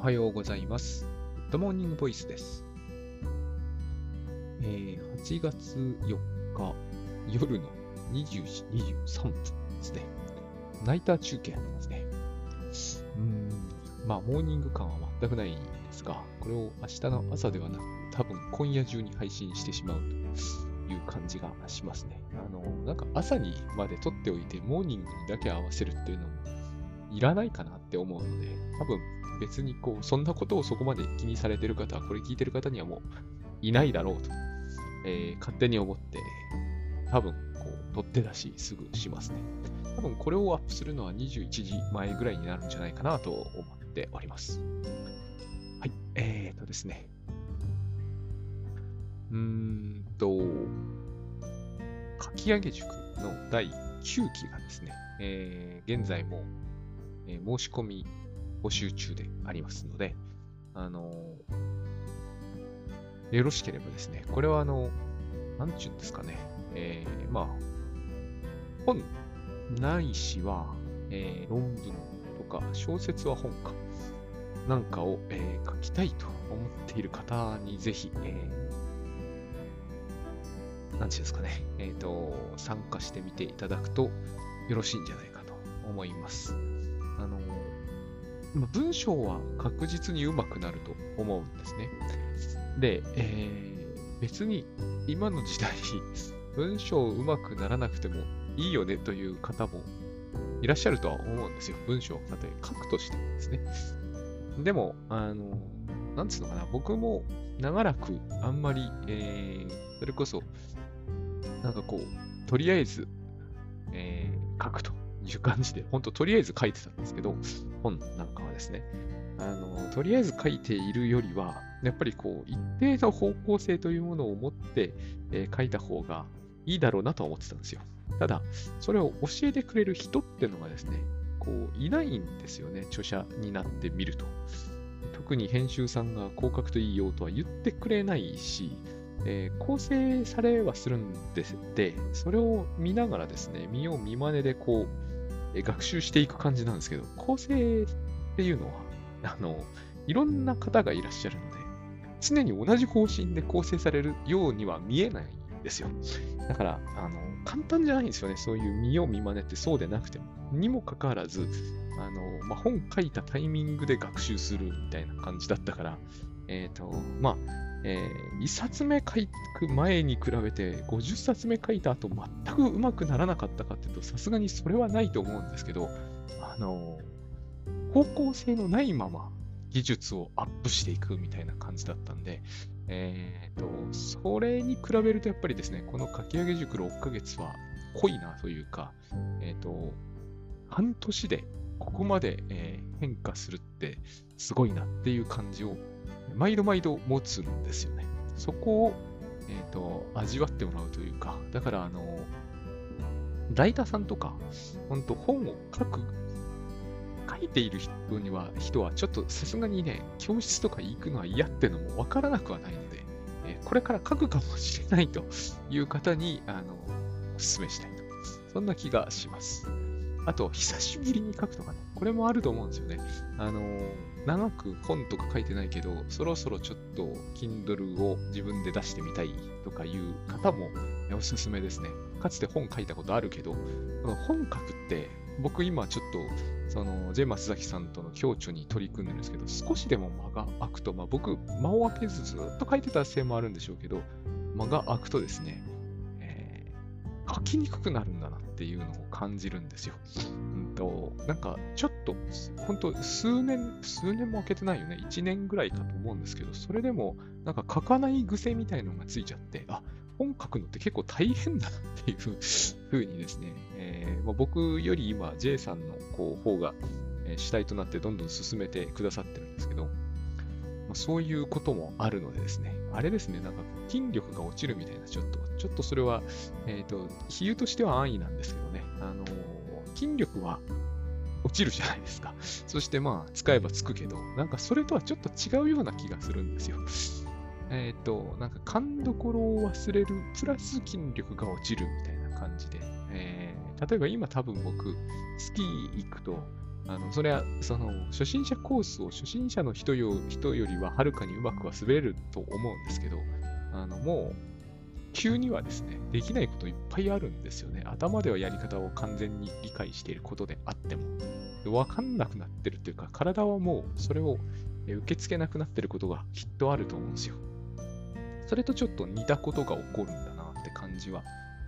おはようございます。 Good Morning Voice です。えー8月4日夜の20時23分ですね。ナイター中継やってますね。うん、まあ、モーニング感は全くないんですが、これを明日の朝ではなく、多分今夜中に配信してしまうという感じがしますね。あの、なんか朝にまで撮っておいて、モーニングにだけ合わせるっていうのもいらないかなって思うので、多分別にこう、そんなことをそこまで気にされてる方は、これ聞いてる方にはもういないだろうと、えー勝手に思って、多分こう、取って出しすぐしますね。多分これをアップするのは21時前ぐらいになるんじゃないかなと思っております。はい、えーとですね。うーんと、かき上げ塾の第9期がですね、えー現在も、えー申し込み募集中でありますので、あのーよろしければですね、これはあの、なんちゅうんですかね、えーまあ、本ないしは、えー論文とか小説は本か、なんかを、えー書きたいと思っている方にぜひ、えーなんていうんですかね、えっ、と、参加してみていただくとよろしいんじゃないかと思います。あの、文章は確実に上手くなると思うんですね。で、えー別に今の時代、文章上手くならなくてもいいよねという方もいらっしゃるとは思うんですよ。文章をたとえ書くとしてもですね。でも、あの、なんつうのかな、僕も長らくあんまり、えーそれこそ、なんかこう、とりあえず、えー書くという感じで、本当とりあえず書いてたんですけど、本なんかはですね、あの、とりあえず書いているよりは、やっぱりこう、一定の方向性というものを持って、えー書いた方がいいだろうなとは思ってたんですよ。ただ、それを教えてくれる人っていうのがですね、こう、いないんですよね、著者になってみると。特に編集さんがこう書くといいよとは言ってくれないし、えー構成されはするんですで、それを見ながらですね、見よう見まねでこう、学習していく感じなんですけど、構成っていうのは、あの、いろんな方がいらっしゃるので、常に同じ方針で構成されるようには見えないんですよ。だから、あの、簡単じゃないんですよね。そういう見よう見まねってそうでなくても。にもかかわらず、あの、まあ、本書いたタイミングで学習するみたいな感じだったから、えっ、と、まあ、えー1冊目書く前に比べて50冊目書いた後全く上手くならなかったかっていうとさすがにそれはないと思うんですけどあの方向性のないまま技術をアップしていくみたいな感じだったんで、えっ、と、それに比べるとやっぱりですね、この書き上げ塾6ヶ月は濃いなというか、えっ、と、半年でここまで、えー変化するってすごいなっていう感じを毎度毎度持つんですよね。そこを、えっ、と、味わってもらうというか、だからあの、ライターさんとか、本当本を書く書いている人には、人はちょっとさすがにね、教室とか行くのは嫌ってのもわからなくはないので、えこれから書くかもしれないという方に、あの、お勧めしたいと。そんな気がします。あと、久しぶりに書くとかね、これもあると思うんですよね。あの、長く本とか書いてないけど、そろそろちょっと Kindle を自分で出してみたいとかいう方もおすすめですね。かつて本書いたことあるけど、本書くって、僕今ちょっとその、J 松崎さんとの共著に取り組んでるんですけど、少しでも間が空くと、まあ僕、間を空けずずっと書いてたせいもあるんでしょうけど、間が空くとですね、えー書きにくくなるんだなっていうのを感じるんですよ。うんと、なんか、ちょっと、本当数年、数年も空けてないよね。1年ぐらいかと思うんですけど、それでも、なんか書かない癖みたいのがついちゃって、あ、本書くのって結構大変だなっていう ふうにですね、えーまあ、僕より今 J さんのこう方が、主体となってどんどん進めてくださってるんですけど、まあ、そういうこともあるのでですね、あれですね、なんか筋力が落ちるみたいな、ちょっと、ちょっとそれは、えっ、と、比喩としては安易なんですけどね、あのー筋力は落ちるじゃないですか。そしてまあ、使えばつくけど、なんかそれとはちょっと違うような気がするんですよ。えっ、と、なんか勘どころを忘れる、プラス筋力が落ちるみたいな感じで、えー例えば今多分僕、スキー行くと、あの、それは、その、初心者コースを初心者の人よ人よりははるかにうまくは滑れると思うんですけど、あの、もう、急にはですね、できないこといっぱいあるんですよね。頭ではやり方を完全に理解していることであっても、わかんなくなってるっていうか、体はもうそれを受け付けなくなってることがきっとあると思うんですよ。それとちょっと似たことが起こるんだなって感じは、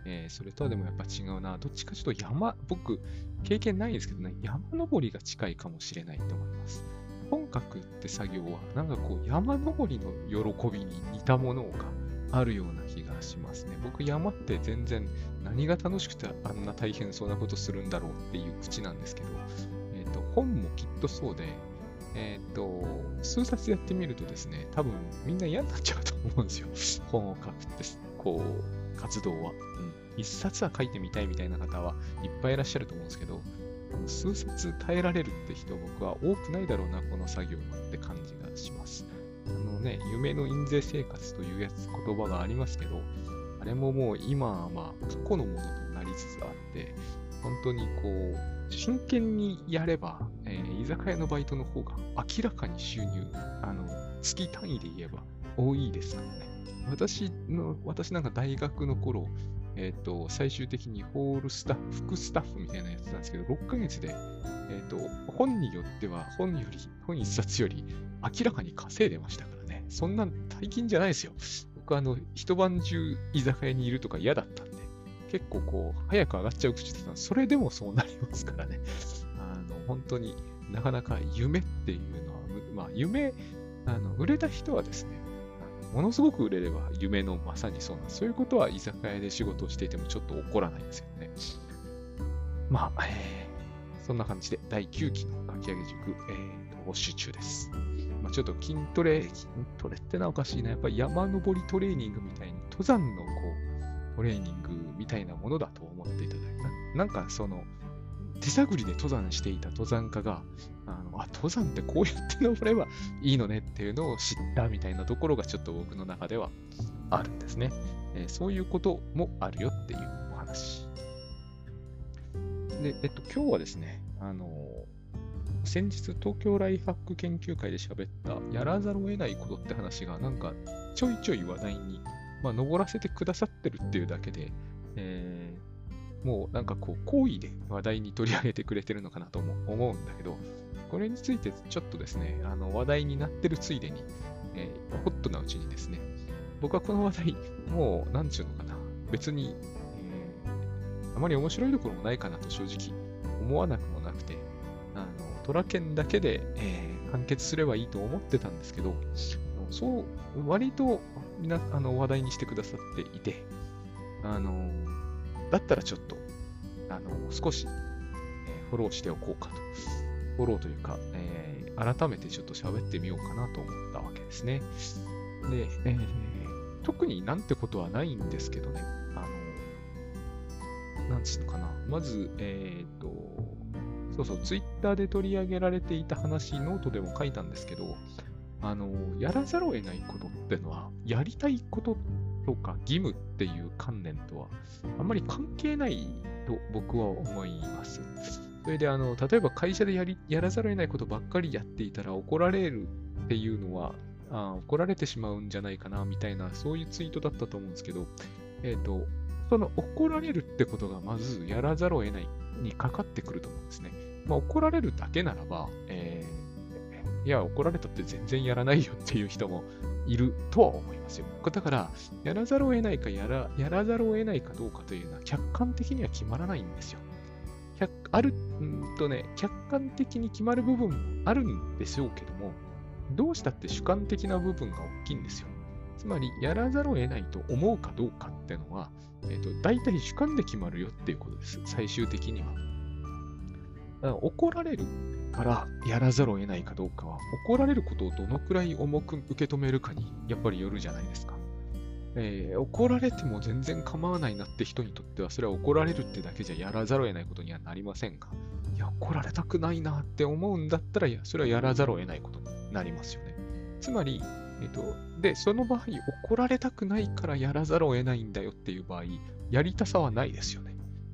えー、それとはでもやっぱ違うな。どっちかちょっと山、僕、経験ないんですけどね、山登りが近いかもしれないと思います。本格って作業は、なんかこう、山登りの喜びに似たものがあるような気がしますね。僕、山って全然何が楽しくてあんな大変そうなことするんだろうっていう口なんですけど、えっ、ー、と、本もきっとそうで、えっ、ー、と、数冊やってみるとですね、多分みんな嫌になっちゃうと思うんですよ。本を書くって、こう、活動は。うん。一冊は書いてみたいみたいな方はいっぱいいらっしゃると思うんですけど、数冊耐えられるって人僕は多くないだろうな、この作業はって感じがします。あのね、夢の印税生活というやつ、言葉がありますけど、あれももう今はまあ過去のものとなりつつあって、本当にこう、真剣にやれば、えー、居酒屋のバイトの方が明らかに収入、あの、月単位で言えば多いですからね。私の、私なんか大学の頃、えっ、ー、と、最終的にホールスタッフ、副スタッフみたいなやつなんですけど、6ヶ月で、えっ、と、本によっては、本より、本一冊より明らかに稼いでましたからね。そんな大金じゃないですよ。僕あの、一晩中居酒屋にいるとか嫌だったんで、結構こう、早く上がっちゃう口だったそれでもそうなりますからね。あの、本当になかなか夢っていうのは、まあ、夢、あの、売れた人はですね、ものすごく売れれば夢のまさにそうな。そういうことは居酒屋で仕事をしていてもちょっと起こらないですよね。まあ、えー、そんな感じで第9期のかき上げ塾、えー、募集中です。まあ、ちょっと筋トレ、筋トレってのはおかしいな。やっぱり山登りトレーニングみたいに、登山のこう、トレーニングみたいなものだと思っていただいた。なんかその、手探りで登山していた登山家が、あのあ登山ってこうやって登ればいいのねっていうのを知ったみたいなところがちょっと僕の中ではあるんですね。えー、そういうこともあるよっていうお話。で、えっと、今日はですね、あのー、先日東京ライフハック研究会で喋ったやらざるを得ないことって話がなんかちょいちょい話題に、まあ、登らせてくださってるっていうだけで、えーもうなんかこう、好意で話題に取り上げてくれてるのかなとも思うんだけど、これについてちょっとですね、あの話題になってるついでに、えー、ホットなうちにですね、僕はこの話題、もう、なんちゅうのかな、別に、えー、あまり面白いところもないかなと正直思わなくもなくて、あの、トラケンだけで、えー、完結すればいいと思ってたんですけど、そう、割とみなあの話題にしてくださっていて、あの、だったらちょっと、あの、少し、え、フォローしておこうかと。フォローというか、えー、改めてちょっと喋ってみようかなと思ったわけですね。で、えー、特になんてことはないんですけどね、あの、なんつうのかな。まず、えっ、と、そうそう、ツイッターで取り上げられていた話、ノートでも書いたんですけど、あの、やらざるを得ないことってのは、やりたいこととか義務っていう観念とはあんまり関係ないと僕は思います。それであの、例えば会社でやりやらざるを得ないことばっかりやっていたら怒られるっていうのはあ怒られてしまうんじゃないかなみたいなそういうツイートだったと思うんですけど、えっ、ー、と、その怒られるってことがまずやらざるを得ないにかかってくると思うんですね。まあ、怒られるだけならば、えー、いや、怒られたって全然やらないよっていう人もいるとは思いますよ。だから、やらざるを得ないかやら、やらざるを得ないかどうかというのは客観的には決まらないんですよ。ある、んとね、客観的に決まる部分もあるんでしょうけども、どうしたって主観的な部分が大きいんですよ。つまり、やらざるを得ないと思うかどうかっていうのは、えっ、ー、と、大体主観で決まるよっていうことです。最終的には。怒られるからやらざるを得ないかどうかは、怒られることをどのくらい重く受け止めるかにやっぱりよるじゃないですか。えー、怒られても全然構わないなって人にとっては、それは怒られるってだけじゃやらざるを得ないことにはなりませんが、いや、怒られたくないなって思うんだったら、いや、それはやらざるを得ないことになりますよね。つまり、えっ、ー、と、で、その場合、怒られたくないからやらざるを得ないんだよっていう場合、やりたさはないですよね。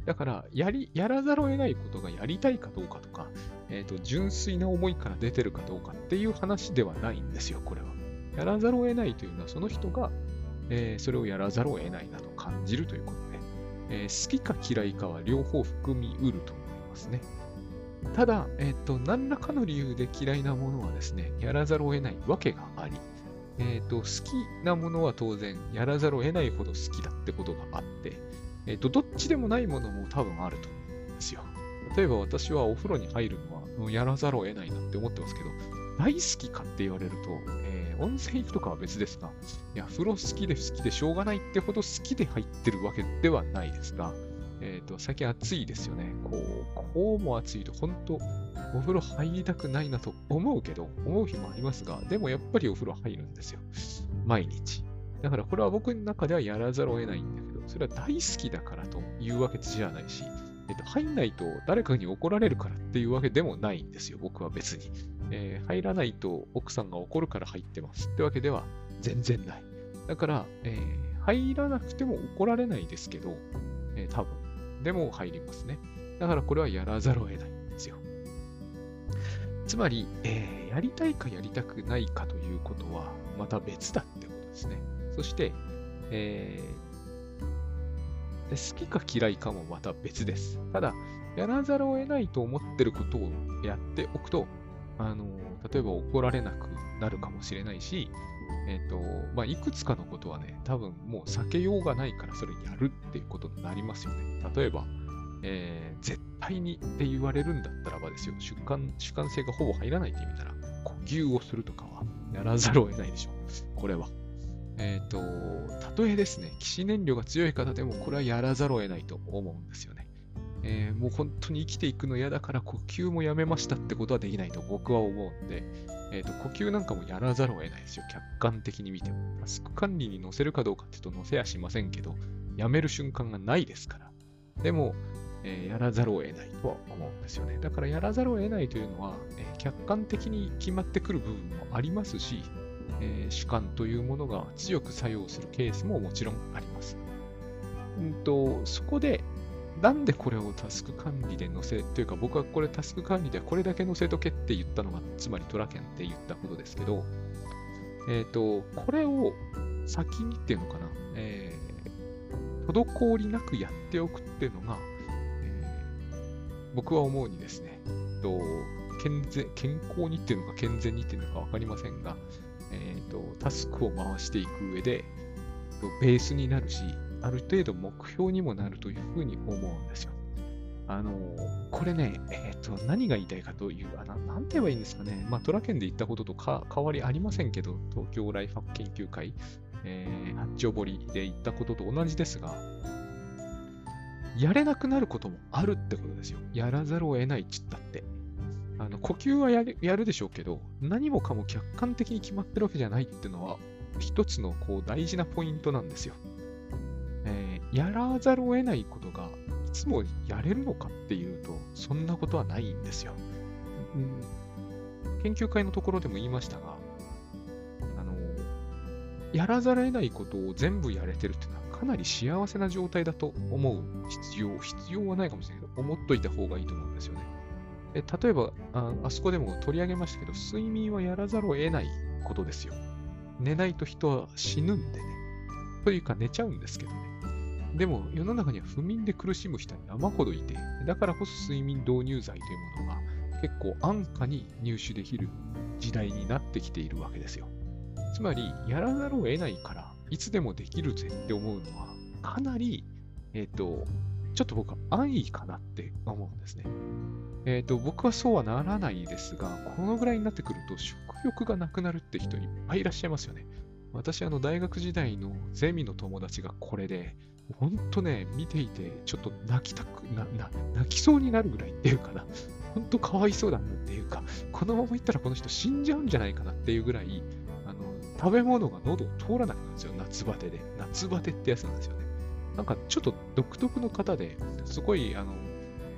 だからやり、やらざるを得ないことがやりたいかどうかとか、えっ、ー、と、純粋な思いから出てるかどうかっていう話ではないんですよ、これは。やらざるを得ないというのは、その人が、えー、それをやらざるを得ないなと感じるということで、えー、好きか嫌いかは両方含みうると思いますね。ただ、えっ、と、何らかの理由で嫌いなものはですね、やらざるを得ないわけがあり、えっ、と、好きなものは当然、やらざるを得ないほど好きだってことがあって、えっ、と、どっちでもないものも多分あると思うんですよ。例えば私はお風呂に入るのはやらざるを得ないなって思ってますけど、大好きかって言われると、えー、温泉行くとかは別ですが、いや、風呂好きで好きでしょうがないってほど好きで入ってるわけではないですが、えっ、ー、と、最近暑いですよね。こう、こうも暑いと、本当お風呂入りたくないなと思うけど、思う日もありますが、でもやっぱりお風呂入るんですよ。毎日。だからこれは僕の中ではやらざるを得ないんだけど、それは大好きだからというわけじゃないし、えっと、入んないと誰かに怒られるからっていうわけでもないんですよ、僕は別に。えー、入らないと奥さんが怒るから入ってますってわけでは全然ない。だから、えー、入らなくても怒られないですけど、えー、多分。でも入りますね。だからこれはやらざるを得ないんですよ。つまり、えー、やりたいかやりたくないかということはまた別だってことですね。そして、えー、で好きか嫌いかもまた別です。ただ、やらざるを得ないと思ってることをやっておくと、あの例えば怒られなくなるかもしれないし、えっ、ー、と、まあ、いくつかのことはね、多分もう避けようがないからそれやるっていうことになりますよね。例えば、えー、絶対にって言われるんだったらばですよ、主観主観性がほぼ入らないって意味なら、呼吸をするとかはやらざるを得ないでしょう。これは。えっ、ー、と、たとえですね、騎士燃料が強い方でもこれはやらざるを得ないと思うんですよね。えー、もう本当に生きていくの嫌だから呼吸もやめましたってことはできないと僕は思うんで、えっ、ー、と、呼吸なんかもやらざるを得ないですよ。客観的に見ても。タスク管理に載せるかどうかって言うと載せやしませんけど、やめる瞬間がないですから。でも、えー、やらざるを得ないとは思うんですよね。だからやらざるを得ないというのは、えー、客観的に決まってくる部分もありますし、えー、主観というものが強く作用するケースももちろんあります。うんと、そこで、なんでこれをタスク管理で載せ、というか僕はこれタスク管理ではこれだけ載せとけって言ったのが、つまりトラケンって言ったことですけど、えっ、ー、と、これを先にっていうのかな、えー、滞りなくやっておくっていうのが、えー、僕は思うにですね、と健全健康にっていうのか健全にっていうのか分かりませんが、えーと、タスクを回していく上で、ベースになるし、ある程度目標にもなるというふうに思うんですよ。あのこれね、えっ、ー、と、何が言いたいかという、あななんて言えばいいんですかね。まあ、トラ県で言ったこととか変わりありませんけど、東京ライフハック研究会、えー、八丁堀で言ったことと同じですが、やれなくなることもあるってことですよ。やらざるを得ないっちったって。あの呼吸はやるでしょうけど、何もかも客観的に決まってるわけじゃないっていうのは、一つのこう大事なポイントなんですよ。えー、やらざるを得ないことが、いつもやれるのかっていうと、そんなことはないんですよ。うん、研究会のところでも言いましたが、あの、やらざるを得ないことを全部やれてるっていうのは、かなり幸せな状態だと思う必要、必要はないかもしれないけど、思っといた方がいいと思うんですよね。え例えばあ、あそこでも取り上げましたけど、睡眠はやらざるを得ないことですよ。寝ないと人は死ぬんでね。というか寝ちゃうんですけどね。でも世の中には不眠で苦しむ人は山ほどいて、だからこそ睡眠導入剤というものが結構安価に入手できる時代になってきているわけですよ。つまり、やらざるを得ないから、いつでもできるぜって思うのは、かなり、えっ、ー、と、ちょっと僕は安易かなって思うんですね。えっ、ー、と、僕はそうはならないですが、このぐらいになってくると食欲がなくなるって人いっぱいいらっしゃいますよね。私、あの、大学時代のゼミの友達がこれで、ほんとね、見ていて、ちょっと泣きたくな、な、泣きそうになるぐらいっていうかな。ほんとかわいそうだなっていうか、このままいったらこの人死んじゃうんじゃないかなっていうぐらい、あの、食べ物が喉を通らなくなるんですよ、夏バテで。夏バテってやつなんですよね。なんかちょっと独特の方ですごいあの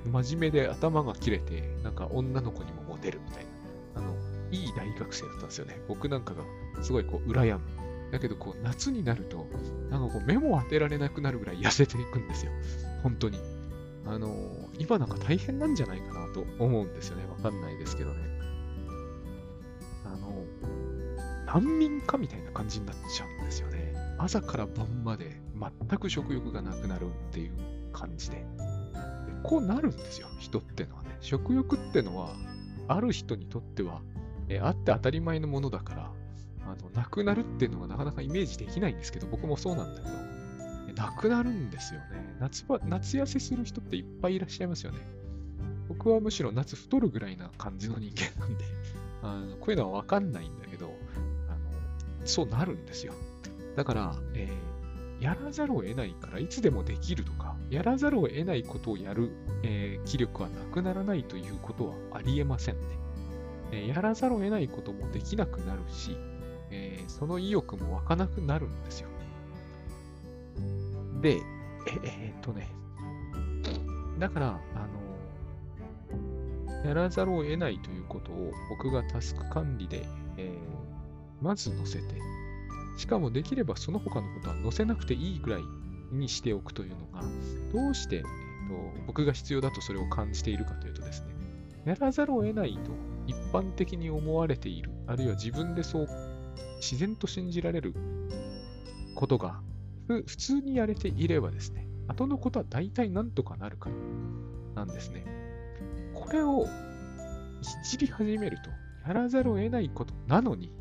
真面目で頭が切れて、なんか女の子にもモテるみたいな、あの、いい大学生だったんですよね。僕なんかがすごいこう羨む。だけどこう夏になると、なんかこう目も当てられなくなるぐらい痩せていくんですよ。本当に。あの、今なんか大変なんじゃないかなと思うんですよね。わかんないですけどね。あの、難民かみたいな感じになっちゃうんですよね。朝から晩まで全く食欲がなくなるっていう感じで。でこうなるんですよ、人ってのはね。食欲ってのは、ある人にとっては、えあって当たり前のものだから、あの、なくなるっていうのがなかなかイメージできないんですけど、僕もそうなんだけど、なくなるんですよね。夏場、夏痩せする人っていっぱいいらっしゃいますよね。僕はむしろ夏太るぐらいな感じの人間なんで、あのこういうのはわかんないんだけど、あのそうなるんですよ。だから、えー、やらざるを得ないからいつでもできるとか、やらざるを得ないことをやる、えー、気力はなくならないということはありえませんね。えー、やらざるを得ないこともできなくなるし、えその意欲も湧かなくなるんですよ。で、え、えー、っとね、だから、あの、やらざるを得ないということを僕がタスク管理で、えー、まず載せて、しかもできればその他のことは載せなくていいぐらいにしておくというのが、どうして、えーと、僕が必要だとそれを感じているかというとですね、やらざるを得ないと一般的に思われている、あるいは自分でそう自然と信じられることが普通にやれていればですね、後のことは大体なんとかなるからなんですね。これをいじり始めると、やらざるを得ないことなのに、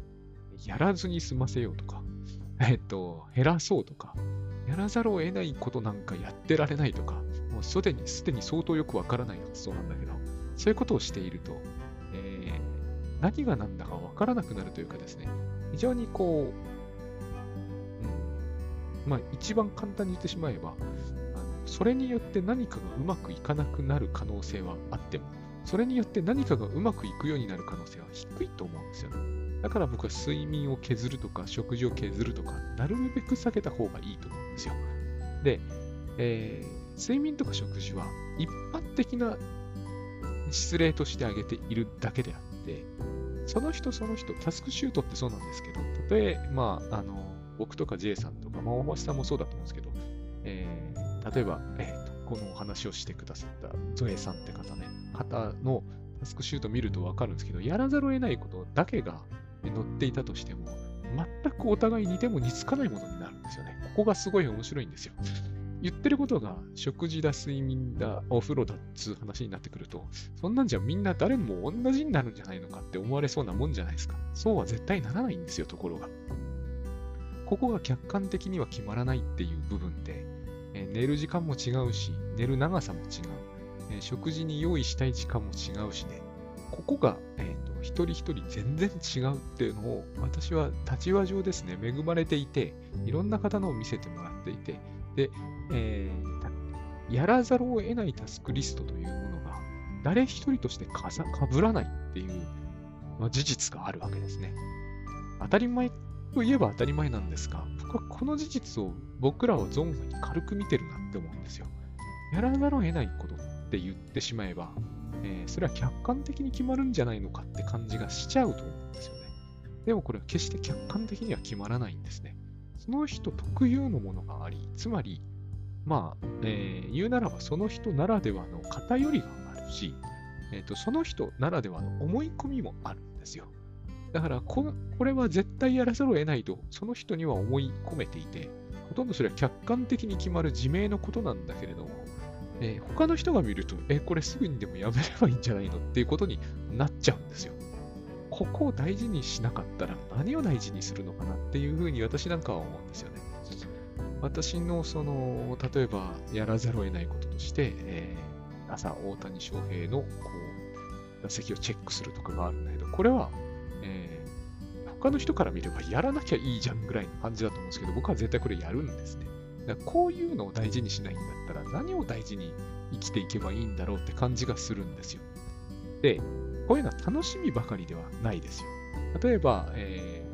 やらずに済ませようとか、えっと、減らそうとか、やらざるを得ないことなんかやってられないとか、もうすでに、すでに相当よくわからない発想なんだけど、そういうことをしていると、えー、何が何だかわからなくなるというかですね、非常にこう、まあ、一番簡単に言ってしまえば、あのそれによって何かがうまくいかなくなる可能性はあっても、それによって何かがうまくいくようになる可能性は低いと思うんですよね。だから僕は睡眠を削るとか、食事を削るとか、なるべく避けた方がいいと思うんですよ。で、えー、睡眠とか食事は一般的な失礼として挙げているだけであって、その人その人、タスクシュートってそうなんですけど、たとえ、まあ、あの、僕とか J さんとか、まあ、大橋さんもそうだと思うんですけど、えー、例えば、えーと、このお話をしてくださったゾエさんって方ね、方のタスクシュート見るとわかるんですけど、やらざるを得ないことだけが載っていたとしても、全くお互い似ても似つかないものになるんですよね。ここがすごい面白いんですよ。言ってることが食事だ、睡眠だ、お風呂だっつう話になってくると、そんなんじゃみんな誰も同じになるんじゃないのかって思われそうなもんじゃないですか。そうは絶対ならないんですよ、ところが。ここが客観的には決まらないっていう部分で、え、寝る時間も違うし、寝る長さも違う、え、食事に用意したい時間も違うしね、ここが、えーと、一人一人全然違うっていうのを私は立場上ですね、恵まれていて、いろんな方のを見せてもらっていて、で、えー、やらざるを得ないタスクリストというものが誰一人としてかさかぶらないっていう、まあ、事実があるわけですね。当たり前といえば当たり前なんですが、僕はこの事実を僕らは存外に軽く見てるなって思うんですよ。やらざるを得ないことって言ってしまえば、えー、それは客観的に決まるんじゃないのかって感じがしちゃうと思うんですよね。でもこれは決して客観的には決まらないんですね。その人特有のものがあり、つまり、まあ、えー、言うならばその人ならではの偏りがあるし、えーと、その人ならではの思い込みもあるんですよ。だからこ、これは絶対やらざるを得ないと、その人には思い込めていて、ほとんどそれは客観的に決まる自明のことなんだけれども、えー、他の人が見ると、えー、これすぐにでもやめればいいんじゃないのっていうことになっちゃうんですよ。ここを大事にしなかったら何を大事にするのかなっていうふうに私なんかは思うんですよね。私のその、例えばやらざるを得ないこととして、えー、朝大谷翔平のこう打席をチェックするとかがあるんだけど、これはえー、他の人から見ればやらなきゃいいじゃんぐらいの感じだと思うんですけど、僕は絶対これやるんですね。だこういうのを大事にしないんだったら、何を大事に生きていけばいいんだろうって感じがするんですよ。で、こういうのは楽しみばかりではないですよ。例えば、え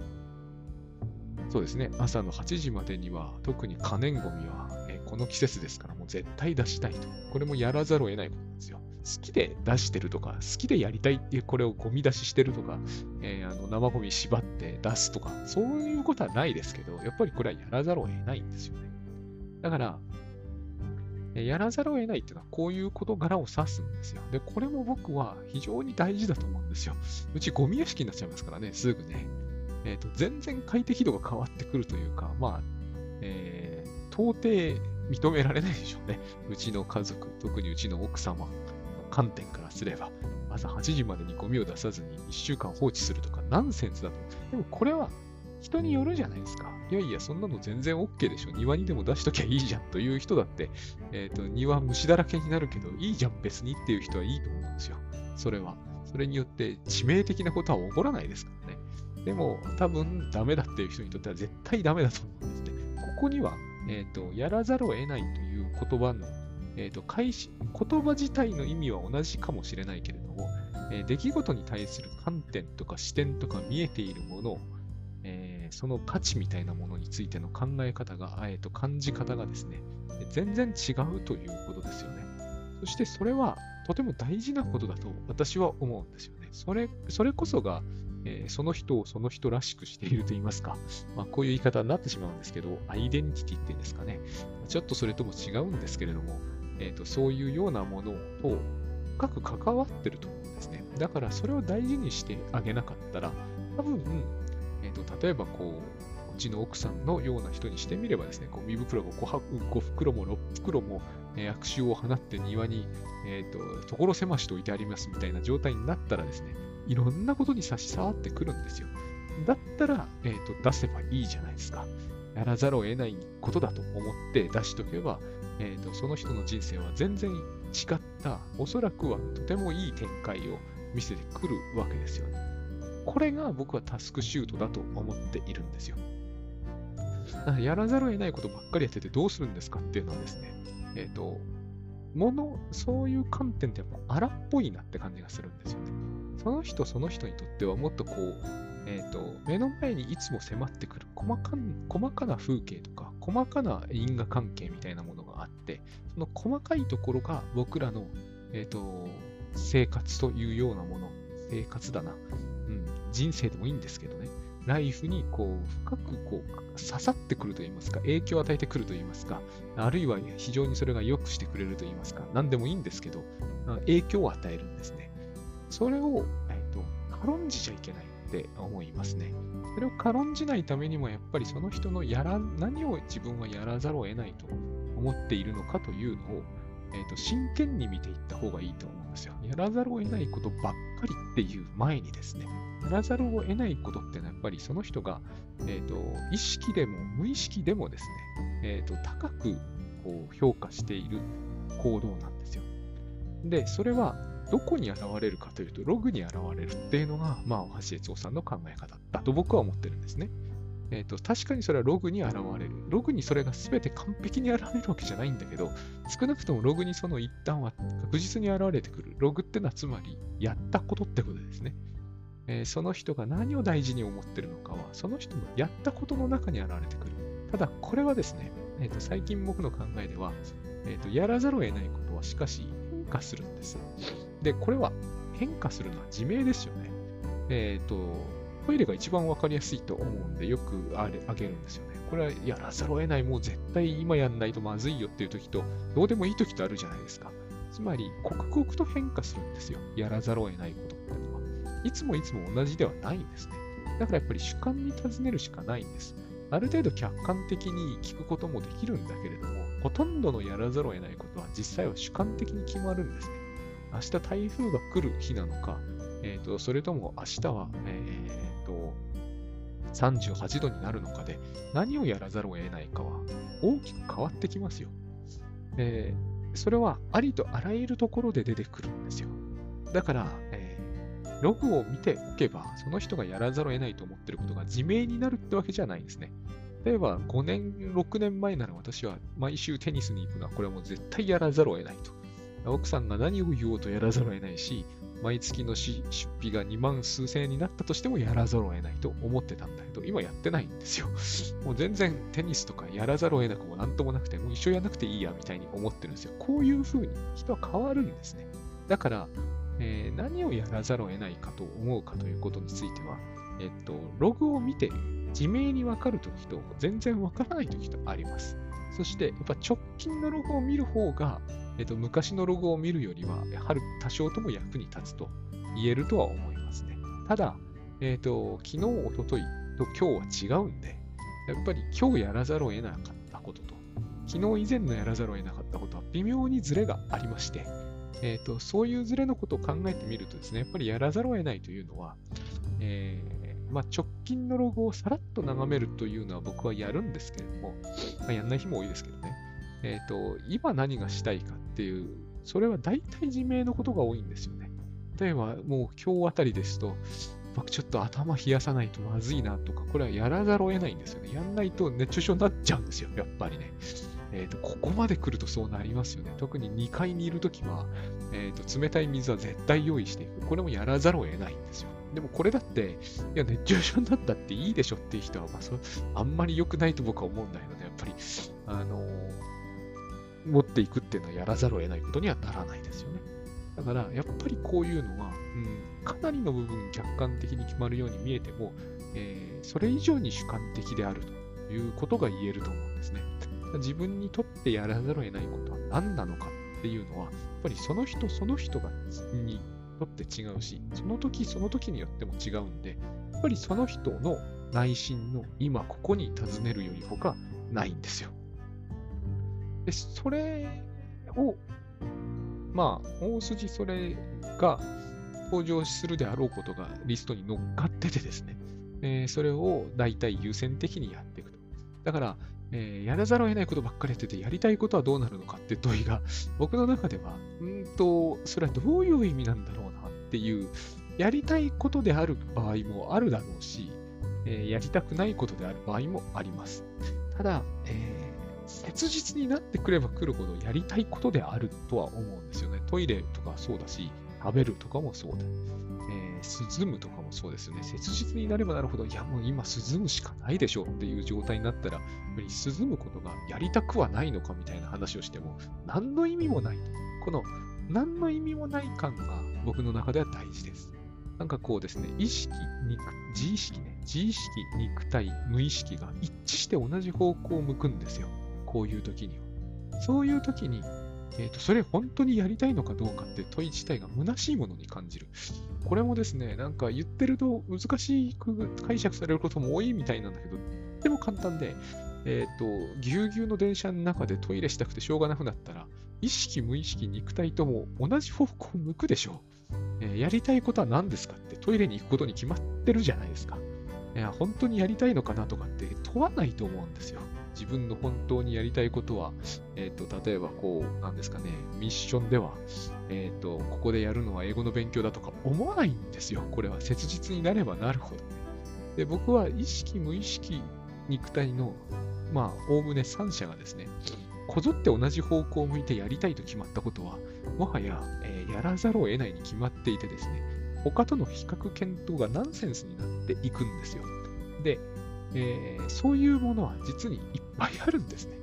ー、そうですね、朝の8時までには、特に可燃ごみは、えー、この季節ですから、もう絶対出したいと。これもやらざるを得ないことなんですよ。好きで出してるとか、好きでやりたいっていうこれをゴミ出ししてるとか、えー、あの生ゴミ縛って出すとか、そういうことはないですけど、やっぱりこれはやらざるを得ないんですよね。だから、やらざるを得ないっていうのはこういう事柄を指すんですよ。で、これも僕は非常に大事だと思うんですよ。うちゴミ屋敷になっちゃいますからね、すぐね。えっ、ー、と、全然快適度が変わってくるというか、まあ、えー、到底認められないでしょうね。うちの家族、特にうちの奥様の観点からすれば、朝8時までにゴミを出さずに1週間放置するとかナンセンスだと。でもこれは人によるじゃないですか。いやいや、そんなの全然 OK でしょ。庭にでも出しときゃいいじゃんという人だって、えっ、ー、と、庭虫だらけになるけど、いいじゃん、別にっていう人はいいと思うんですよ。それは。それによって致命的なことは起こらないですからね。でも、多分ダメだっていう人にとっては絶対ダメだと思うんですね。ここには、えっ、ー、と、やらざるを得ないという言葉の、えっ、ー、と、開始、言葉自体の意味は同じかもしれないけれども、え出来事に対する観点とか視点とか見えているものをえー、その価値みたいなものについての考え方が、えー、と感じ方がですね、全然違うということですよね。そしてそれはとても大事なことだと私は思うんですよね。それそれこそが、えー、その人をその人らしくしていると言いますか、まあ、こういう言い方になってしまうんですけど、アイデンティティっていうんですかね。ちょっとそれとも違うんですけれども、えーと、そういうようなものと深く関わってると思うんですね。だからそれを大事にしてあげなかったら、多分、と、例えばこう、うちの奥さんのような人にしてみればですね、ゴミ袋が 5, 5袋も6袋も、え、悪臭を放って庭に、えーと、所狭しと置いてありますみたいな状態になったらですね、いろんなことに差し障ってくるんですよ。だったら、えーと、出せばいいじゃないですか。やらざるを得ないことだと思って出しとけば、えーとその人の人生は全然違った、おそらくはとてもいい展開を見せてくるわけですよね。これが僕はタスクシュートだと思っているんですよ。やらざるを得ないことばっかりやっててどうするんですかっていうのはですね、えっ、ー、と、もの、そういう観点ってやっぱ荒っぽいなって感じがするんですよね。その人その人にとってはもっとこう、えっ、ー、と、目の前にいつも迫ってくる細か細かな風景とか、細かな因果関係みたいなものがあって、その細かいところが僕らの、えっ、ー、と、生活というようなもの、生活だな。人生でもいいんですけどね、ライフにこう深くこう刺さってくると言いますか、影響を与えてくると言いますか、あるいは非常にそれが良くしてくれると言いますか、何でもいいんですけど、影響を与えるんですね。それを、えーと、軽んじちゃいけないって思いますね。それを軽んじないためにも、やっぱりその人のやら、何を自分はやらざるを得ないと思っているのかというのを、えーと、真剣に見ていった方がいいと思うんですよ。やらざるを得ないことばっかりっていう前にですね、やらざるを得ないことってのはやっぱりその人が、えーと、意識でも無意識でもですね、えーと、高くこう評価している行動なんですよ。で、それはどこに現れるかというと、ログに現れるっていうのが、まあ、橋悦夫さんの考え方だと僕は思ってるんですね。えーと、確かにそれはログに現れる。ログにそれが全て完璧に現れるわけじゃないんだけど、少なくともログにその一端は確実に現れてくる。ログってのはつまり、やったことってことですね。えー、その人が何を大事に思ってるのかは、その人のやったことの中に現れてくる。ただ、これはですね、えーと、最近僕の考えでは、えーと、やらざるを得ないことはしかし変化するんです。で、これは変化するのは自明ですよね。えっ、ー、と、トイレが一番わかりやすいと思うんで、よくあれあげるんですよね。これはやらざるを得ない、もう絶対今やんないとまずいよっていう時と、どうでもいい時とあるじゃないですか。つまり、刻々と変化するんですよ。やらざるを得ないことっていうのは。いつもいつも同じではないんですね。だからやっぱり主観に尋ねるしかないんです。ある程度客観的に聞くこともできるんだけれども、ほとんどのやらざるを得ないことは実際は主観的に決まるんですね。明日台風が来る日なのか、えーと、それとも明日は、えー、38度になるのかで何をやらざるを得ないかは大きく変わってきますよ。えー、それはありとあらゆるところで出てくるんですよ。だから、えー、ログを見ておけば、その人がやらざるを得ないと思ってることが自明になるってわけじゃないんですね。例えば5年、6年前なら私は毎週テニスに行くのはこれはもう絶対やらざるを得ないと。奥さんが何を言おうとやらざるを得ないし、毎月の出費が2万数千円になったとしてもやらざるを得ないと思ってたんだけど、今やってないんですよ。もう全然テニスとかやらざるを得なくもなんともなくて、もう一緒やらなくていいやみたいに思ってるんですよ。こういう風に人は変わるんですね。だから、えー、何をやらざるを得ないかと思うかということについては、えっと、ログを見て自明にわかるときと全然わからないときとあります。そして、やっぱ直近のログを見る方が、えっと、昔のログを見るよりは、やはり多少とも役に立つと言えるとは思いますね。ただ、えっと、昨日、おとといと今日は違うんで、やっぱり今日やらざるを得なかったことと、昨日以前のやらざるを得なかったことは微妙にズレがありまして、えっと、そういうズレのことを考えてみるとですね、やっぱりやらざるを得ないというのは、えーまあ、直近のログをさらっと眺めるというのは僕はやるんですけれども、まあ、やんない日も多いですけどね。えっ、と、今何がしたいかっていう、それは大体自明のことが多いんですよね。例えば、もう今日あたりですと、僕ちょっと頭冷やさないとまずいなとか、これはやらざるを得ないんですよね。やんないと熱中症になっちゃうんですよ、やっぱりね。えっ、と、ここまで来るとそうなりますよね。特に2階にいるときは、えっ、と、冷たい水は絶対用意していく。これもやらざるを得ないんですよ。でもこれだって、いや、熱中症になったっていいでしょっていう人は、まあ、そあんまり良くないと僕は思うんだけどね、やっぱり、あのー持っていくっていうのはやらざるを得ないことにはならないですよね。だから、やっぱりこういうのは、うん、かなりの部分客観的に決まるように見えても、えーそれ以上に主観的であるということが言えると思うんですね。自分にとってやらざるを得ないことは何なのかっていうのは、やっぱりその人その人がにとって違うし、その時その時によっても違うんで、やっぱりその人の内心の今ここに尋ねるより他ないんですよ。で、それを、まあ、大筋それが登場するであろうことがリストに乗っかっててですね、えーそれを大体優先的にやっていくと。だから、えーやらざるを得ないことばっかりやってて、やりたいことはどうなるのかって問いが、僕の中では、うんと、それはどういう意味なんだろうなっていう、やりたいことである場合もあるだろうし、えーやりたくないことである場合もあります。ただ、えー切実になってくれば来るほどやりたいことであるとは思うんですよね。トイレとかそうだし、食べるとかもそうだ。えー涼むとかもそうですよね。切実になればなるほど、いやもう今涼むしかないでしょっていう状態になったら、やっぱり涼むことがやりたくはないのかみたいな話をしても、何の意味もない。この何の意味もない感が僕の中では大事です。なんかこうですね、意識、肉、自意識ね、自意識、肉体、無意識が一致して同じ方向を向くんですよ。こういう時には。そういう時に、えっ、と、それ本当にやりたいのかどうかって問い自体が虚しいものに感じる。これもですね、なんか言ってると難しく解釈されることも多いみたいなんだけど、でも簡単で、えっ、と、ぎゅうぎゅうの電車の中でトイレしたくてしょうがなくなったら、意識、無意識、肉体とも同じ方向を向くでしょう。えーやりたいことは何ですかってトイレに行くことに決まってるじゃないですか。いや、本当にやりたいのかなとかって問わないと思うんですよ。自分の本当にやりたいことは、えっ、と、例えばこう、なんですかね、ミッションでは、えっ、と、ここでやるのは英語の勉強だとか思わないんですよ。これは切実になればなるほどね。で、僕は意識、無意識、肉体の、まあ、おおむね3者がですね、こぞって同じ方向を向いてやりたいと決まったことは、もはや、えーやらざるを得ないに決まっていてですね、他との比較検討がナンセンスになっていくんですよ。で、えーそういうものは実にいっぱいあるんですね。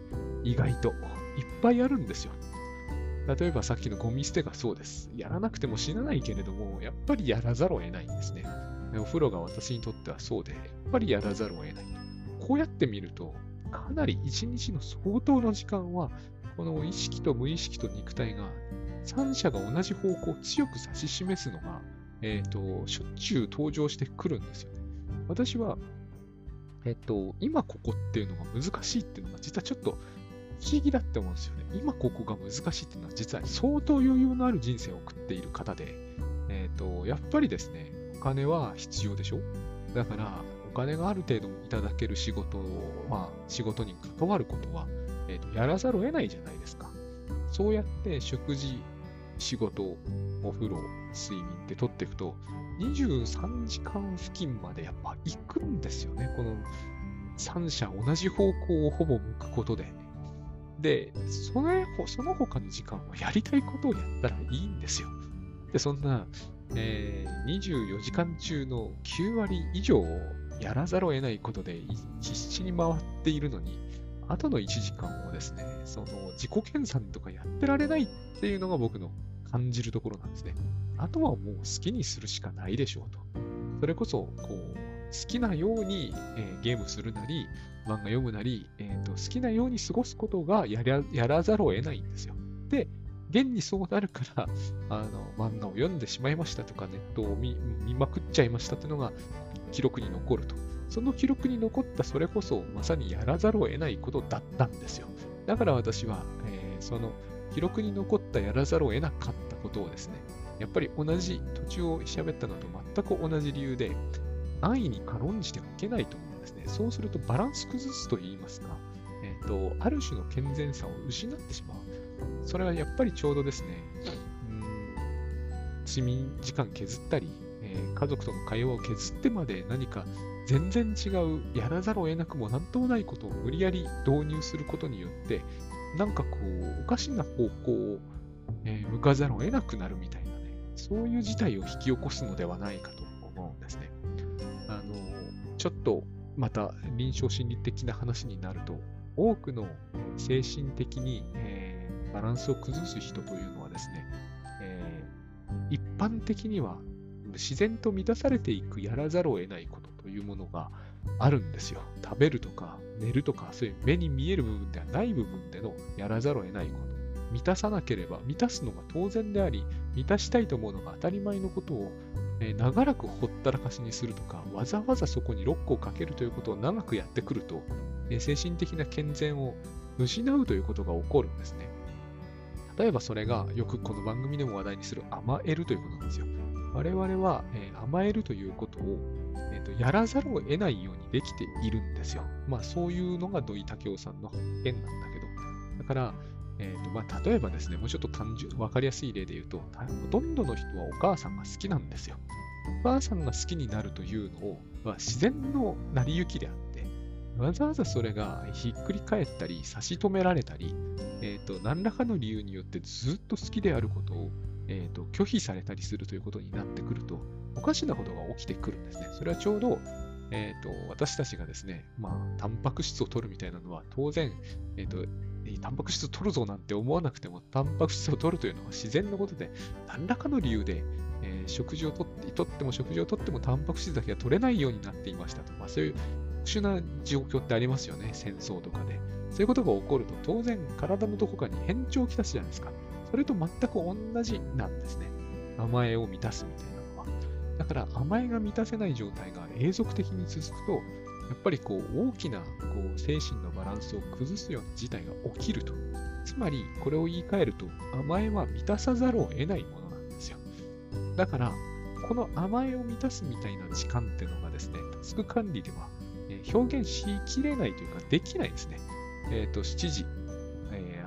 意外と。いっぱいあるんですよ。例えばさっきのゴミ捨てがそうです。やらなくても死なないけれども、やっぱりやらざるを得ないんですね。お風呂が私にとってはそうで、やっぱりやらざるを得ない。こうやって見ると、かなり一日の相当の時間は、この意識と無意識と肉体が、三者が同じ方向を強く指し示すのが、えっ、と、しょっちゅう登場してくるんですよね。私は、えっ、と、今ここっていうのが難しいっていうのが、実はちょっと不思議だって思うんですよね。今ここが難しいっていうのは、実は相当余裕のある人生を送っている方で、えっ、と、やっぱりですね、お金は必要でしょ？だから、お金がある程度いただける仕事を、まあ、仕事に関わることは、えっ、と、やらざるを得ないじゃないですか。そうやって食事、仕事、お風呂、睡眠って取っていくと、23時間付近までやっぱ行くんですよね。この3社同じ方向をほぼ向くことで。で、そのその他の時間はやりたいことをやったらいいんですよ。で、そんな、えー24時間中の9割以上をやらざるを得ないことで必死に回っているのに、あとの1時間をですね、その自己研鑽とかやってられないっていうのが僕の感じるところなんですね。あとはもう好きにするしかないでしょうと。それこそ、こう、好きなように、えー、ゲームするなり、漫画読むなり、えーと、好きなように過ごすことがやらやらざるを得ないんですよ。で、現にそうなるからあの、漫画を読んでしまいましたとか、ネットを見まくっちゃいましたというのが記録に残ると。その記録に残ったそれこそまさにやらざるを得ないことだったんですよ。だから私は、えー、その記録に残ったやらざるを得なかったことをですね、やっぱり同じ途中を喋ったのと全く同じ理由で、安易に軽んじてはいけないと思うんですね。そうするとバランス崩すと言いますか、えっ、ー、と、ある種の健全さを失ってしまう。それはやっぱりちょうどですね、うん、睡眠時間削ったり、えー、家族との会話を削ってまで何か全然違う、やらざるを得なくもなんともないことを無理やり導入することによって、なんかこう、おかしな方向を、えー、向かざるを得なくなるみたいなね、そういう事態を引き起こすのではないかと思うんですね。あの、ちょっとまた臨床心理的な話になると、多くの精神的に、えー、バランスを崩す人というのはですね、えー、一般的には自然と満たされていくやらざるを得ないことというものがあるんですよ。食べるとか寝るとか、そういう目に見える部分ではない部分でのやらざるを得ないこと。満たさなければ、満たすのが当然であり、満たしたいと思うのが当たり前のことを、えー、長らくほったらかしにするとか、わざわざそこにロックをかけるということを長くやってくると、えー、精神的な健全を失うということが起こるんですね。例えばそれがよくこの番組でも話題にする甘えるということなんですよ。我々は、えー、甘えるということを、えーと、やらざるを得ないようにできているんですよ。まあそういうのが土井武雄さんの発見なんだけど。だから、えーとまあ、例えばですね、もうちょっと単純、わかりやすい例で言うと、ほとんどの人はお母さんが好きなんですよ。お母さんが好きになるというのを、まあ、自然の成り行きであって、わざわざそれがひっくり返ったり、差し止められたり、えーと、何らかの理由によってずっと好きであることを、えーと、拒否されたりするということになってくると、おかしなことが起きてくるんですね。それはちょうど、えーと、私たちがですね、まあ、タンパク質を取るみたいなのは当然、えーと、タンパク質を取るぞなんて思わなくても、タンパク質を取るというのは自然のことで、何らかの理由で、えー、食事をとってとっても食事をとってもタンパク質だけが取れないようになっていましたと。まあ、そういう特殊な状況ってありますよね、戦争とかで。そういうことが起こると、当然体のどこかに変調をきたすじゃないですか。それと全く同じなんですね。甘えを満たすみたいなのは。だから甘えが満たせない状態が永続的に続くと、やっぱりこう大きなこう精神のバランスを崩すような事態が起きると。つまり、これを言い換えると、甘えは満たさざるを得ないものなんですよ。だから、この甘えを満たすみたいな時間っていうのがですね、タスク管理では表現しきれないというか、できないですね。えっ、ー、と、7時、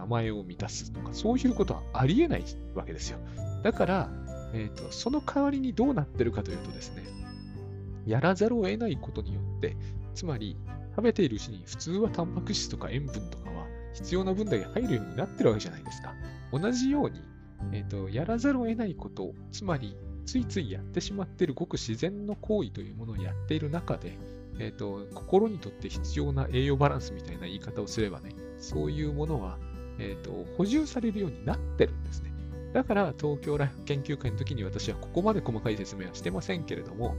えー、甘えを満たすとか、そういうことはありえないわけですよ。だから、え、ー、と、その代わりにどうなってるかというとですね、やらざるを得ないことによって、つまり、食べているうちに普通はタンパク質とか塩分とかは必要な分だけ入るようになってるわけじゃないですか。同じように、え、ー、と、やらざるを得ないこと、つまり、ついついやってしまっているごく自然の行為というものをやっている中で、えっ、ー、と、心にとって必要な栄養バランスみたいな言い方をすればね、そういうものは、え、ー、と、補充されるようになってるんですね。だから、東京ライフ研究会の時に私はここまで細かい説明はしてませんけれども、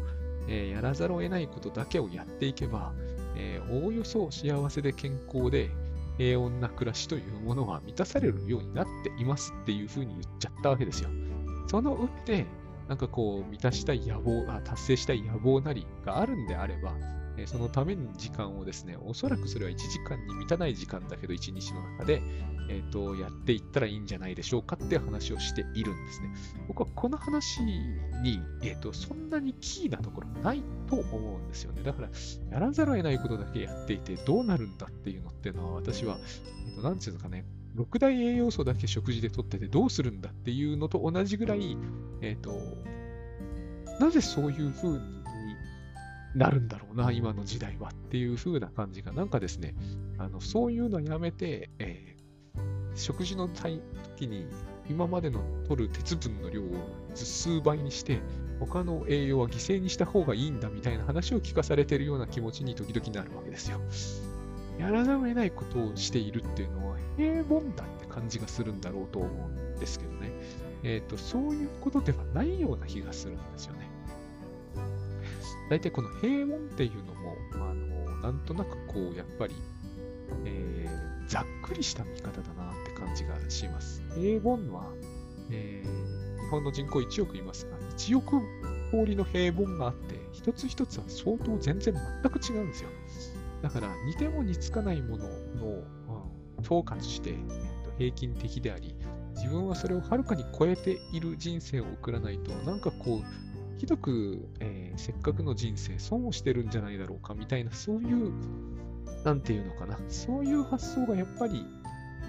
えー、やらざるを得ないことだけをやっていけば、えー、おおよそ幸せで健康で平穏な暮らしというものは満たされるようになっていますっていうふうに言っちゃったわけですよ。その上で、なんかこう、満たしたい野望、達成したい野望なりがあるんであれば、えそのために時間をですね、おそらくそれは1時間に満たない時間だけど、1日の中で、え、ー、と、やっていったらいいんじゃないでしょうかって話をしているんですね。僕はこの話に、え、ー、と、そんなにキーなところないと思うんですよね。だから、やらざるを得ないことだけやっていて、どうなるんだっていうのっていうのは、私は、えっ、ー、と、なんていうのかね、6大栄養素だけ食事でとっててどうするんだっていうのと同じぐらい、えっ、と、なぜそういうふうになるんだろうな、今の時代はっていう風な感じが、なんかですね、あのそういうのやめて、えー、食事の時に今までの取る鉄分の量を数倍にして、他の栄養は犠牲にした方がいいんだみたいな話を聞かされてるような気持ちに時々なるわけですよ。やらざるを得ないことをしているっていうのは平凡だって感じがするんだろうと思うんですけどね。えっ、ー、と、そういうことではないような気がするんですよね。大体この平凡っていうのも、あの、なんとなくこう、やっぱり、えー、ざっくりした見方だなって感じがします。平凡は、えー、日本の人口1億いますが、1億通りの平凡があって、一つ一つは相当全然全く違うんですよ。だから、似ても似つかないものの、うん、統括して、えー、と平均的であり、自分はそれをはるかに超えている人生を送らないと、なんかこう、ひどく、えー、せっかくの人生損をしてるんじゃないだろうかみたいな、そういう、なんていうのかな、そういう発想がやっぱり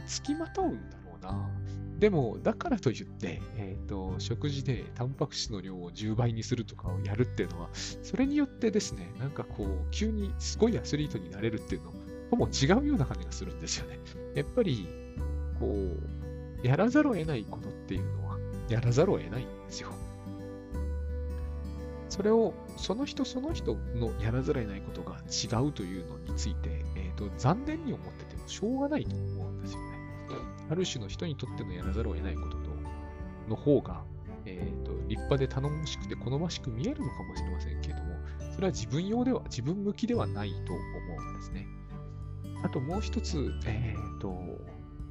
つきまとうんだろうな。でも、だからといって、え、ー、と、食事でタンパク質の量を10倍にするとかをやるっていうのは、それによってですね、なんかこう、急にすごいアスリートになれるっていうのとも違うような感じがするんですよね。やっぱり、こう、やらざるを得ないことっていうのは、やらざるを得ないんですよ。それを、その人その人のやらざるを得ないことが違うというのについて、え、ー、と、残念に思っててもしょうがないと思うんですよね。ある種の人にとってのやらざるを得ないことと、の方が、え、ー、と、立派で頼もしくて好ましく見えるのかもしれませんけれども、それは自分用では、自分向きではないと思うんですね。あともう一つ、え、ー、と、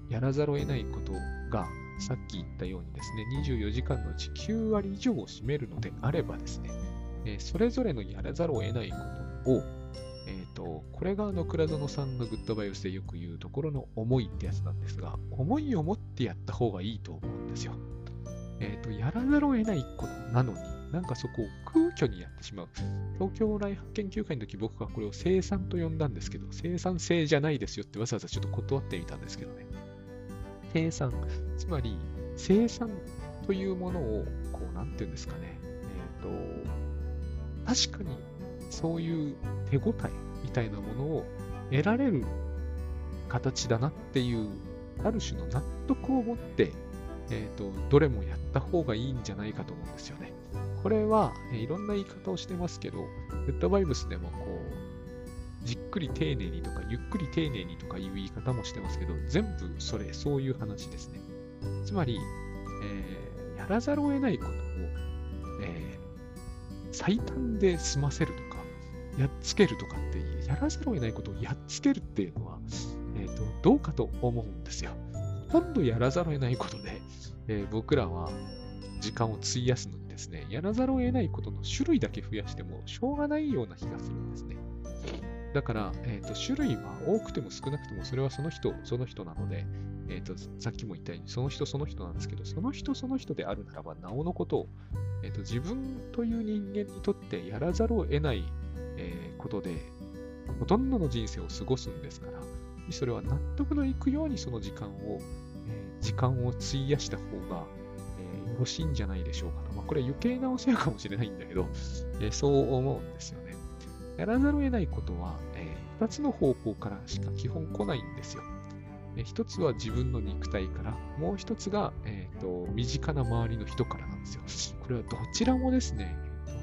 やらざるを得ないことが、さっき言ったようにですね、24時間のうち9割以上を占めるのであればですね、えー、それぞれのやらざるを得ないことをえっ、ー、と、これがあの、倉園さんのグッドバイオスでよく言うところの思いってやつなんですが、思いを持ってやった方がいいと思うんですよ。えっ、ー、と、やらざるを得ないことなのに、なんかそこを空虚にやってしまう。東京来発研究会の時僕はこれを生産と呼んだんですけど、生産性じゃないですよってわざわざちょっと断ってみたんですけどね。生産、つまり生産というものを、こう、なんていうんですかね。えっ、ー、と、確かにそういう手応えみたいなものを得られる形だなっていう、ある種の納得を持って、え、ー、と、どれもやった方がいいんじゃないかと思うんですよね。これは、えいろんな言い方をしてますけど、グッドバイブスでもこう、じっくり丁寧にとか、ゆっくり丁寧にとかいう言い方もしてますけど、全部それ、そういう話ですね。つまり、えー、やらざるを得ないことを、えー、最短で済ませるとか、やっつけるとかってやらざるを得ないことをやっつけるっていうのは、えーと、どうかと思うんですよ。ほとんどやらざるを得ないことで、えー、僕らは時間を費やすのにですね、やらざるを得ないことの種類だけ増やしてもしょうがないような気がするんですね。だから、えーと、種類は多くても少なくてもそれはその人、その人なので、えーと、さっきも言ったようにその人その人なんですけど、その人その人であるならばなおのことを、えーと自分という人間にとってやらざるを得ないえー、ことで、ほとんどの人生を過ごすんですから、それは納得のいくようにその時間を、えー、時間を費やした方が、えー、よろしいんじゃないでしょうかと。まあ、これは余計なお世話かもしれないんだけど、えー、そう思うんですよね。やらざるを得ないことは、2つの方向からしか基本来ないんですよ。えー、1つは自分の肉体から、もう1つが、えーと身近な周りの人からなんですよ。これはどちらもですね、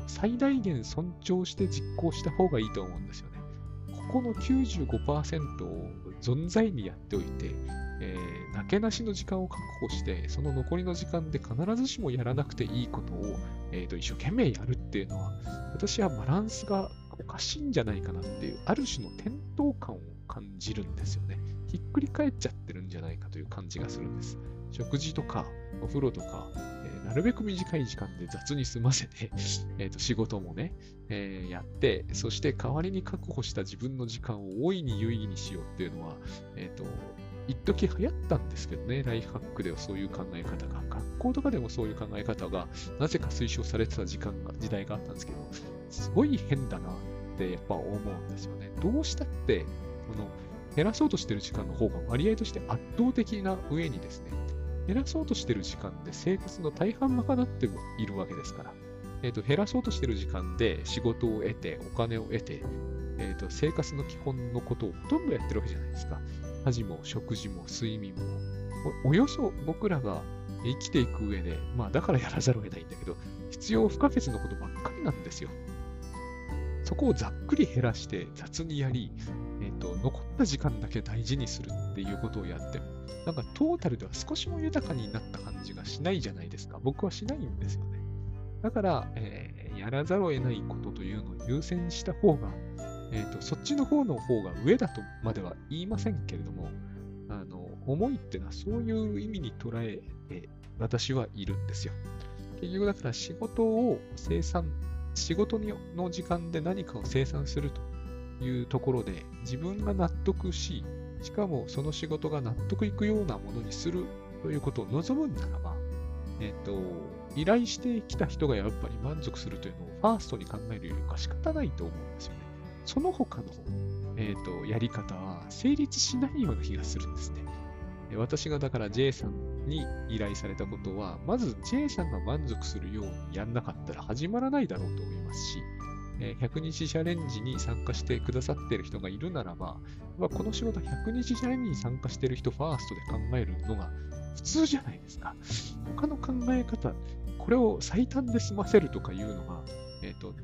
最大限尊重して実行した方がいいと思うんですよね。ここの95%を存在にやっておいて、えー、なけなしの時間を確保して、その残りの時間で必ずしもやらなくていいことを、えーと、一生懸命やるっていうのは、私はバランスがおかしいんじゃないかなっていう、ある種の転倒感を感じるんですよね。ひっくり返っちゃってるんじゃないかという感じがするんです。食事とか、お風呂とかえ、なるべく短い時間で雑に済ませて、えー、と仕事もね、えー、やって、そして代わりに確保した自分の時間を大いに有意義にしようっていうのは、えっ、ー、と、一時流行ったんですけどね、ライフハックではそういう考え方が、学校とかでもそういう考え方が、なぜか推奨されてた時間が、時代があったんですけど、すごい変だなってやっぱ思うんですよね。どうしたって、この、減らそうとしてる時間の方が割合として圧倒的な上にですね、減らそうとしてる時間で生活の大半賄ってもいるわけですから、えーと、減らそうとしてる時間で仕事を得て、お金を得て、えーと、生活の基本のことをほとんどやってるわけじゃないですか。家事も食事も睡眠も。およそ僕らが生きていく上で、まあだからやらざるを得ないんだけど、必要不可欠なことばっかりなんですよ。そこをざっくり減らして雑にやり、えーと、残った時間だけ大事にするっていうことをやっても、なんかトータルでは少しも豊かになった感じがしないじゃないですか。僕はしないんですよね。だから、えーやらざるを得ないことというのを優先した方が、えーと、そっちの方の方が上だとまでは言いませんけれども、あの思いっていうのはそういう意味に捉えて私はいるんですよ。結局だから仕事を生産、仕事の時間で何かを生産するというところで自分が納得し、しかもその仕事が納得いくようなものにするということを望むならば、えっ、ー、と、依頼してきた人がやっぱり満足するというのをファーストに考えるよりか仕方ないと思うんですよね。その他の、えーと、やり方は成立しないような気がするんですね。私がだから J さんに依頼されたことは、まず J さんが満足するようにやんなかったら始まらないだろうと思いますし、100日チャレンジに参加してくださっている人がいるならば、まこの仕事100日チャレンジに参加している人ファーストで考えるのが普通じゃないですか。他の考え方、これを最短で済ませるとかいうのが、えっ、ー、と、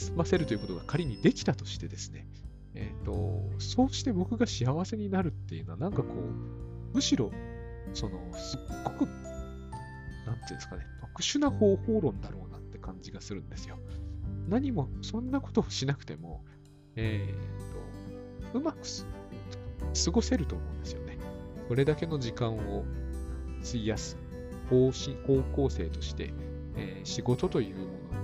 済ませるということが仮にできたとしてですね、えっ、ー、と、そうして僕が幸せになるっていうのは、なんかこう、むしろ、その、すっごく、なんていうんですかね、特殊な方法論だろうなって感じがするんですよ。何も、そんなことをしなくても、えっ、ー、と、うまく過ごせると思うんですよね。これだけの時間を費やす方針方向性として、えー、仕事というもの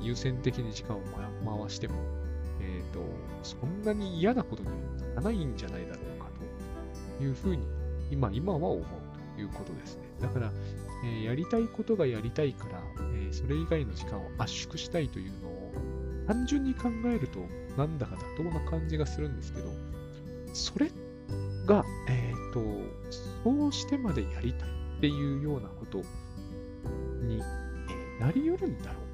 優先的に時間を回しても、えーと、そんなに嫌なことにならないんじゃないだろうかというふうに今今は思うということですね。だから、えー、やりたいことがやりたいから、えー、それ以外の時間を圧縮したいというのを単純に考えるとなんだか妥当な感じがするんですけど、それが、えっ、ー、と、そうしてまでやりたいっていうようなことに、えなり得るんだろう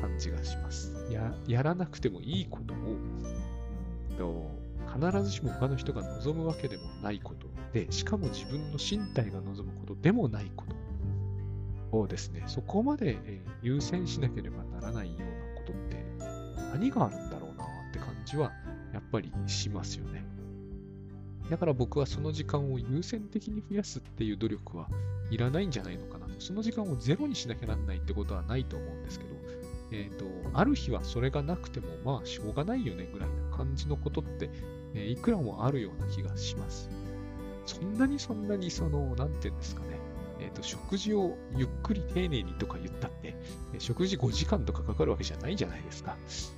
感じがします。ややらなくてもいいことを、必ずしも他の人が望むわけでもないことで、しかも自分の身体が望むことでもないことをですね、そこまで、え優先しなければならないようなことって何があるんだろうなって感じはやっぱりしますよね。だから僕はその時間を優先的に増やすっていう努力はいらないんじゃないのかなと。その時間をゼロにしなきゃなんないってことはないと思うんですけど、えっ、ー、と、ある日はそれがなくても、まあ、しょうがないよねぐらいな感じのことって、えー、いくらもあるような気がします。そんなにそんなに、その、なんていうんですかね、えっ、ー、と、食事をゆっくり丁寧にとか言ったって、食事5時間とかかかるわけじゃないじゃないですか。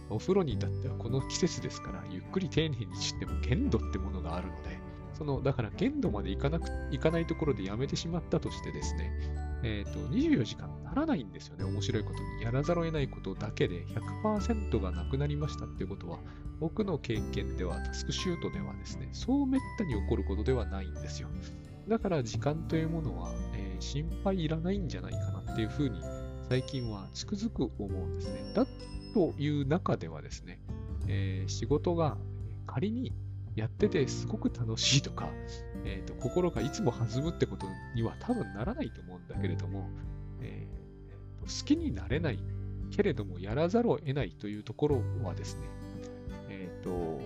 お風呂に至ってはこの季節ですから、ゆっくり丁寧にしても限度ってものがあるので、その、だから限度までいかなく、いかないところでやめてしまったとしてですね、えっ、ー、と、24時間ならないんですよね。面白いことに。やらざるを得ないことだけで100%がなくなりましたっていうことは、僕の経験では、タスクシュートではですね、そうめったに起こることではないんですよ。だから時間というものは、えー、心配いらないんじゃないかなっていうふうに、最近はつくづく思うんですね。だという中ではですね、えー、仕事が仮にやっててすごく楽しいとか、えーと、心がいつも弾むってことには多分ならないと思うんだけれども、えー、好きになれないけれどもやらざるを得ないというところはですね、え、ー、と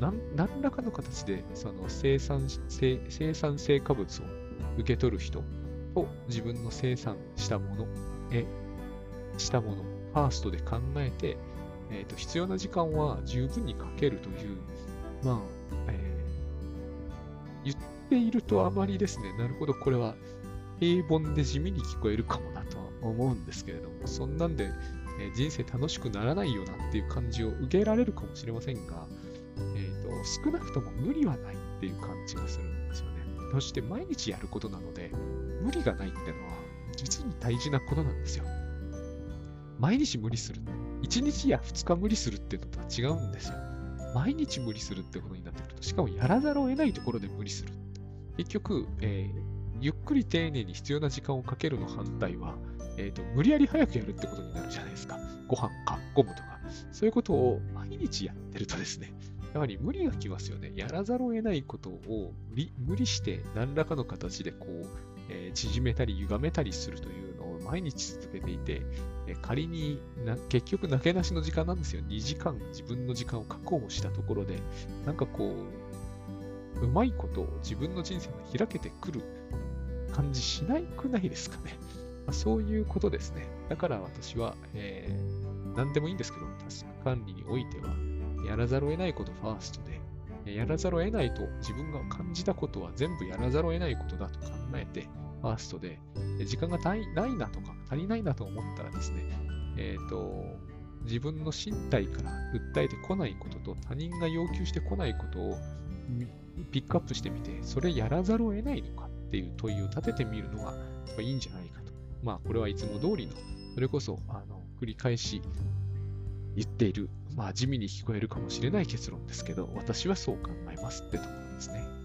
何らかの形でその生産生産成果物を受け取る人と自分の生産したものへしたものファーストで考えて、えーと、必要な時間は十分にかけるという、まあ、えー、言っているとあまりですね、なるほど、これは平凡で地味に聞こえるかもなとは思うんですけれども、そんなんで、えー、人生楽しくならないよなっていう感じを受けられるかもしれませんが、えーと、少なくとも無理はないっていう感じがするんですよね。そして毎日やることなので、無理がないっていうのは実に大事なことなんですよ。毎日無理する。1日や2日無理するっていうのとは違うんですよ。毎日無理するってことになってくると、しかもやらざるを得ないところで無理する。結局、えー、ゆっくり丁寧に必要な時間をかけるの反対は、えーと、無理やり早くやるってことになるじゃないですか。ご飯か、ゴムとか。そういうことを毎日やってるとですね、やはり無理がきますよね。やらざるを得ないことを無理無理して何らかの形でこう、えー、縮めたり歪めたりするという毎日続けていて、え仮にな結局投げなしの時間なんですよ。2時間自分の時間を確保したところで、なんかこう、うまいことを自分の人生が開けてくる感じしないくないですかね。あ、そういうことですね。だから私は、えー、何でもいいんですけど、タスク管理においては、やらざるを得ないことファーストで、やらざるを得ないと自分が感じたことは全部やらざるを得ないことだと考えて、ファーストで、時間が足りないなとか足りないなと思ったらですね、えっ、ー、と、自分の身体から訴えてこないことと他人が要求してこないことをピックアップしてみて、それやらざるを得ないのかっていう問いを立ててみるのがいいんじゃないかと。まあ、これはいつも通りの、それこそ、あの、繰り返し言っている、まあ、地味に聞こえるかもしれない結論ですけど、私はそう考えますってところですね。